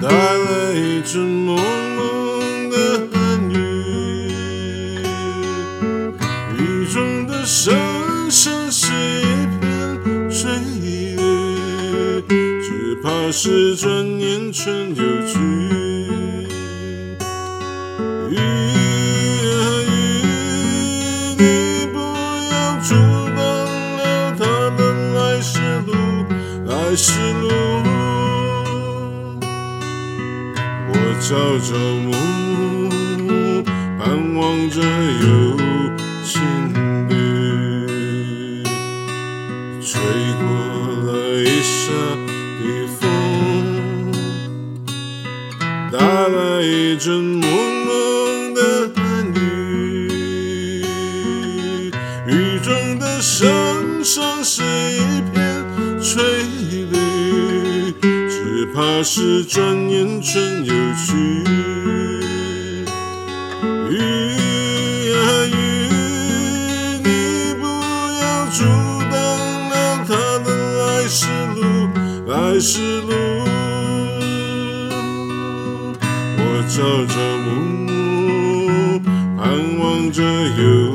带来一阵蒙蒙的寒雨，雨中的声声是一片垂泪，只怕是转眼春又去。雨啊雨，你不要阻挡了他的来时路，来时路。朝朝暮暮，盼望着有情侣，吹过了一夏的风，带来一阵蒙蒙的雨，雨中的声声是一片翠绿，怕是转眼春又去。雨啊雨，你不要阻挡了他的来时路，来时路。我朝朝暮暮，盼望着有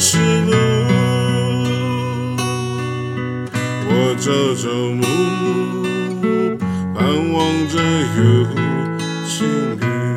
息了我朝朝暮暮盼望着有情侣。